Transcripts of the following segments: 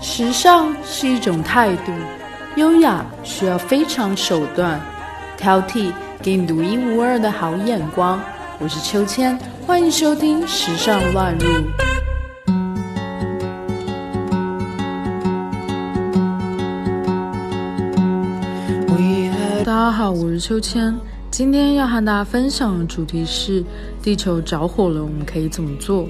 时尚是一种态度，优雅需要非常手段，挑剔给你独一无二的好眼光。我是秋千，欢迎收听《时尚乱入》。大家好，我是秋千。今天要和大家分享的主题是：地球着火了，我们可以怎么做？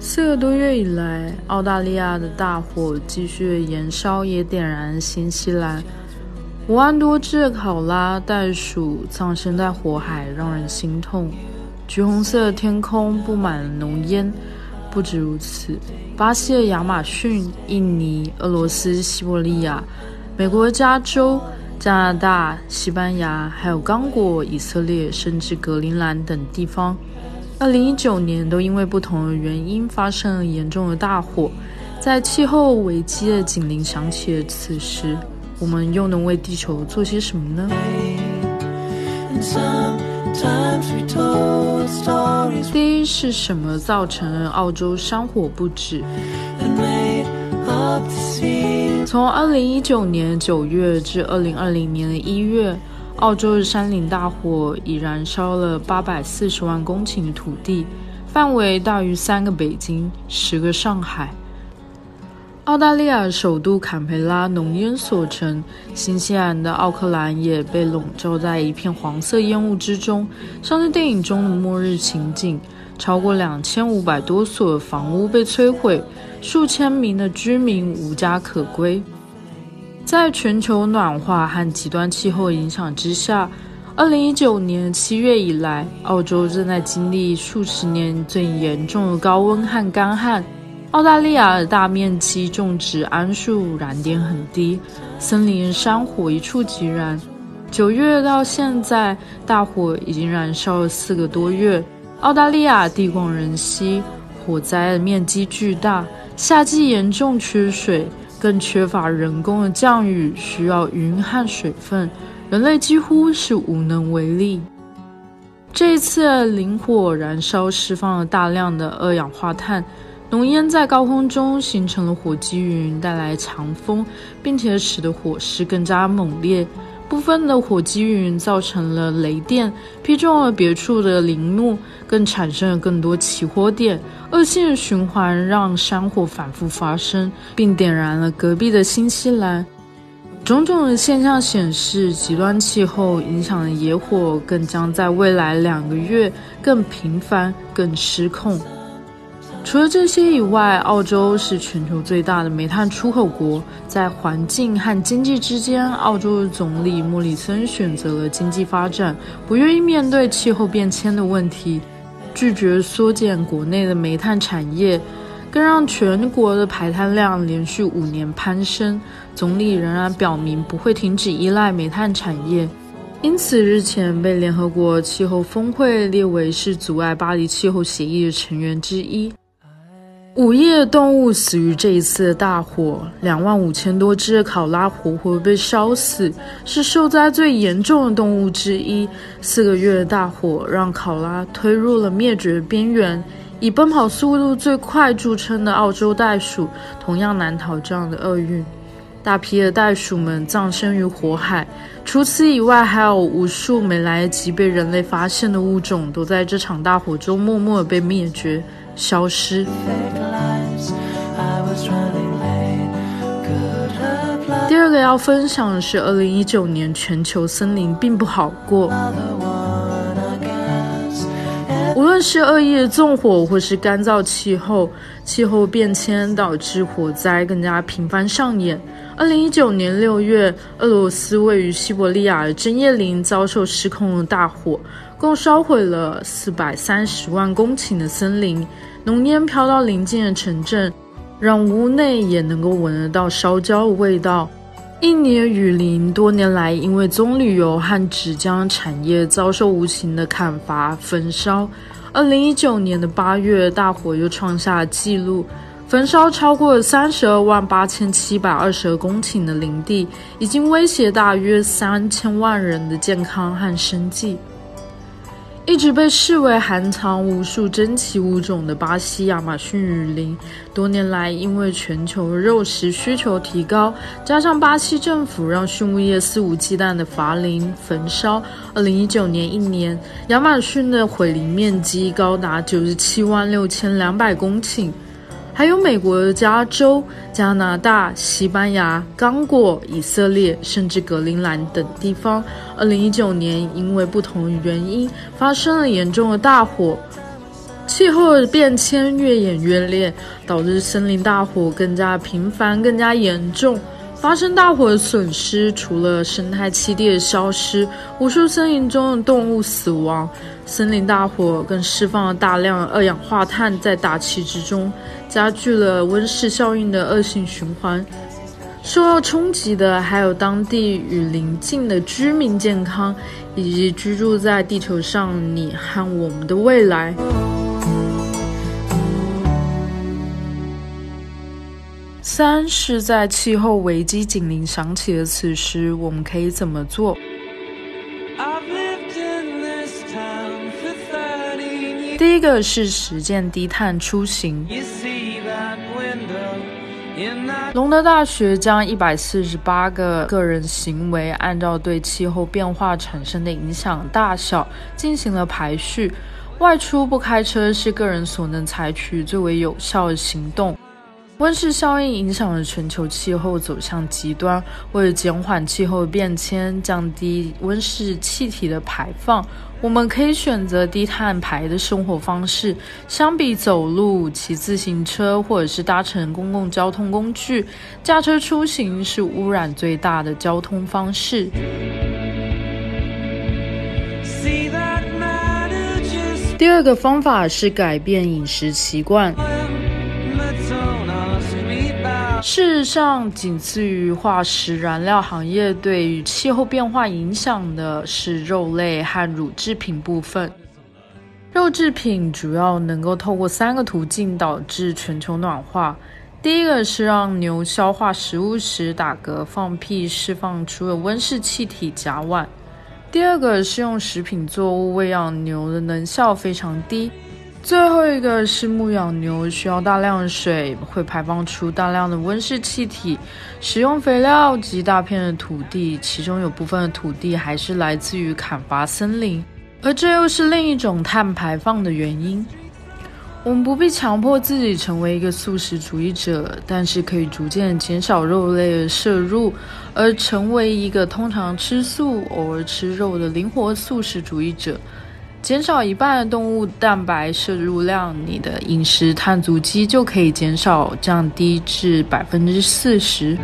四个多月以来，澳大利亚的大火继续燃烧，也点燃新西兰。五万多只的考拉袋鼠葬身在火海，让人心痛。橘红色的天空布满了浓烟。不止如此，巴西的亚马逊、印尼、俄罗斯、西伯利亚、美国加州、加拿大、西班牙，还有刚果、以色列，甚至格陵兰等地方，二零一九年都因为不同的原因发生了严重的大火。在气候危机的警铃响起的此时，我们又能为地球做些什么呢？第一是什么造成了澳洲山火不止？从二零一九年九月至二零二零年的一月，澳洲的山林大火已燃烧了八百四十万公顷土地，范围大于三个北京、十个上海。澳大利亚首都坎培拉浓烟所成，新西兰的奥克兰也被笼罩在一片黄色烟雾之中，像是电影中的末日情景。超过两千五百多所房屋被摧毁，数千名的居民无家可归。在全球暖化和极端气候影响之下，二零一九年七月以来，澳洲正在经历数十年最严重的高温和干旱。澳大利亚的大面积种植桉树，燃点很低，森林山火一触即燃。九月到现在，大火已经燃烧了四个多月。澳大利亚地广人稀，火灾的面积巨大，夏季严重缺水，更缺乏人工的降雨，需要云和水分，人类几乎是无能为力。这一次林火燃烧释放了大量的二氧化碳。浓烟在高空中形成了火积云，带来强风，并且使得火势更加猛烈。部分的火积云造成了雷电，劈中了别处的林木，更产生了更多起火点。恶性循环让山火反复发生，并点燃了隔壁的新西兰。种种的现象显示，极端气候影响的野火更将在未来两个月更频繁、更失控。除了这些以外，澳洲是全球最大的煤炭出口国。在环境和经济之间，澳洲的总理莫里森选择了经济发展，不愿意面对气候变迁的问题，拒绝缩减国内的煤炭产业，更让全国的排碳量连续五年攀升。总理仍然表明不会停止依赖煤炭产业，因此日前被联合国气候峰会列为是阻碍巴黎气候协议的成员之一。午夜动物死于这一次的大火，两万五千多只的考拉活活被烧死，是受灾最严重的动物之一。四个月的大火让考拉推入了灭绝边缘。以奔跑速度最快著称的澳洲袋鼠，同样难逃这样的厄运。大批的袋鼠们葬身于火海。除此以外，还有无数没来得及被人类发现的物种，都在这场大火中默默被灭绝。消失。第二个要分享的是，二零一九年全球森林并不好过。无论是恶意的纵火，或是干燥气候，气候变迁导致火灾更加频繁上演。二零一九年六月，俄罗斯位于西伯利亚的针叶林遭受失控的大火。共烧毁了四百三十万公顷的森林，浓烟飘到邻近的城镇，让屋内也能够闻得到烧焦的味道。印尼雨林多年来因为棕榈油和纸浆产业遭受无情的砍伐焚烧。二零一九年的八月，大火又创下了纪录，焚烧超过三十二万八千七百二十二公顷的林地，已经威胁大约三千万人的健康和生计。一直被视为含藏无数珍奇物种的巴西亚马逊雨林，多年来因为全球肉食需求提高，加上巴西政府让畜牧业肆无忌惮的伐林焚烧，二零一九年一年，亚马逊的毁林面积高达九十七万六千两百公顷。还有美国的加州、加拿大、西班牙、刚果、以色列，甚至格陵兰等地方，二零一九年因为不同原因发生了严重的大火，气候的变迁越演越烈，导致森林大火更加频繁、更加严重。发生大火的损失，除了生态栖地的消失，无数森林中的动物死亡。森林大火更释放了大量二氧化碳在大气之中，加剧了温室效应的恶性循环。受到冲击的还有当地与邻近的居民健康，以及居住在地球上你和我们的未来。三是在气候危机警铃响起的此时，我们可以怎么做？第一个是实践低碳出行。隆德大学将一百四十八个个人行为按照对气候变化产生的影响大小进行了排序。外出不开车是个人所能采取最为有效的行动。温室效应影响了全球气候走向极端。为了减缓气候变迁，降低温室气体的排放，我们可以选择低碳排的生活方式。相比走路、骑自行车或者是搭乘公共交通工具，驾车出行是污染最大的交通方式。第二个方法是改变饮食习惯。事实上，仅次于化石燃料行业，对于气候变化影响的是肉类和乳制品部分。肉制品主要能够透过三个途径导致全球暖化：第一个是让牛消化食物时打嗝放屁，释放出了温室气体甲烷；第二个是用食品作物喂养牛的能效非常低。最后一个是牧养牛需要大量的水，会排放出大量的温室气体。使用肥料及大片的土地，其中有部分的土地还是来自于砍伐森林，而这又是另一种碳排放的原因。我们不必强迫自己成为一个素食主义者，但是可以逐渐减少肉类的摄入，而成为一个通常吃素、偶尔吃肉的灵活素食主义者。减少一半的动物蛋白摄入量，你的饮食碳足迹就可以减少降低至百分之四十。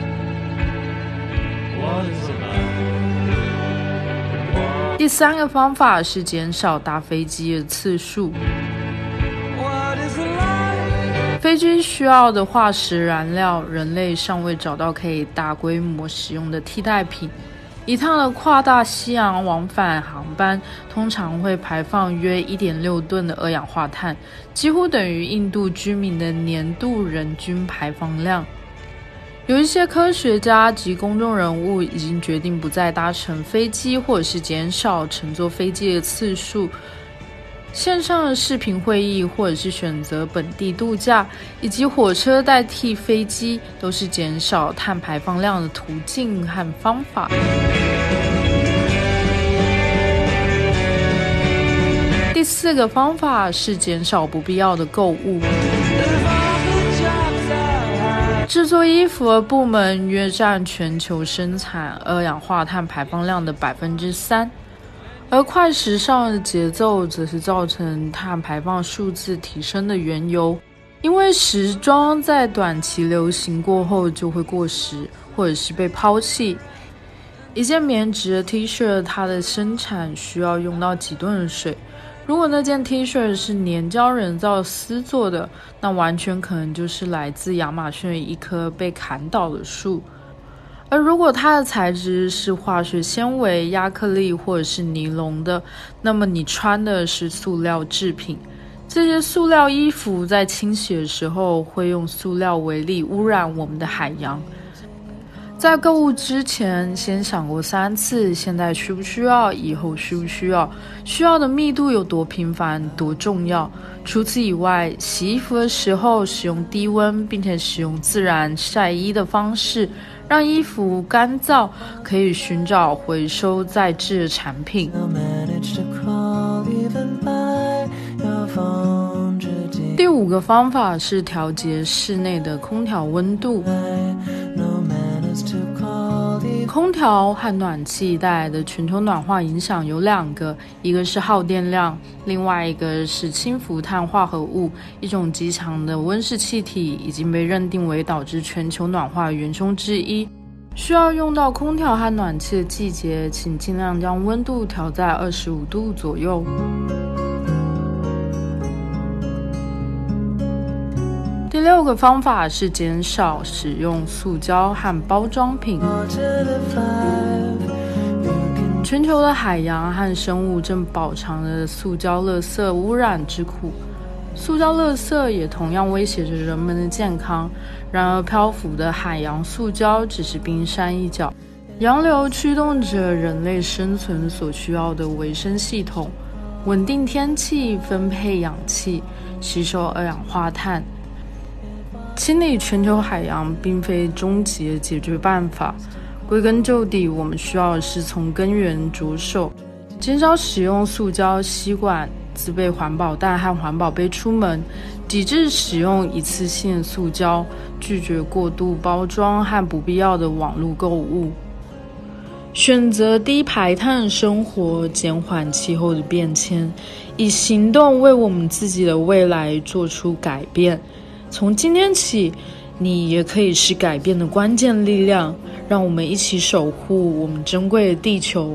第三个方法是减少搭飞机的次数。飞机需要的化石燃料，人类尚未找到可以大规模使用的替代品。一趟的跨大西洋往返航班通常会排放约一点六吨的二氧化碳，几乎等于印度居民的年度人均排放量。有一些科学家及公众人物已经决定不再搭乘飞机，或者是减少乘坐飞机的次数。线上的视频会议，或者是选择本地度假，以及火车代替飞机，都是减少碳排放量的途径和方法。四个方法是减少不必要的购物。制作衣服的部门约占全球生产二氧化碳排放量的百分之三。而快时尚的节奏则是造成碳排放数字提升的缘由，因为时装在短期流行过后就会过时，或者是被抛弃。一件棉质的 T 恤，它的生产需要用到几吨的水。如果那件 T 恤是粘胶人造丝做的，那完全可能就是来自亚马逊一棵被砍倒的树。而如果它的材质是化学纤维、亚克力或者是尼龙的，那么你穿的是塑料制品。这些塑料衣服在清洗的时候会用塑料为例污染我们的海洋。在购物之前，先想过三次：现在需不需要？以后需不需要？需要的密度有多频繁、多重要？除此以外，洗衣服的时候使用低温，并且使用自然晒衣的方式，让衣服干燥，可以寻找回收再制的产品。第五个方法是调节室内的空调温度。空调和暖气带来的全球暖化影响有两个，一个是耗电量，另外一个是氢氟碳化合物，一种极强的温室气体，已经被认定为导致全球暖化元凶之一。需要用到空调和暖气的季节，请尽量将温度调在二十五度左右。第六个方法是减少使用塑胶和包装品。全球的海洋和生物正饱尝着塑胶垃圾污染之苦，塑胶垃圾也同样威胁着人们的健康。然而，漂浮的海洋塑胶只是冰山一角。洋流驱动着人类生存所需要的维生系统，稳定天气，分配氧气，吸收二氧化碳。清理全球海洋并非终极解决办法，归根究底，我们需要的是从根源着手，减少使用塑胶吸管，自备环保袋和环保杯出门，抵制使用一次性塑胶，拒绝过度包装和不必要的网络购物，选择低排碳生活，减缓气候的变迁，以行动为我们自己的未来做出改变。从今天起，你也可以是改变的关键力量。让我们一起守护我们珍贵的地球。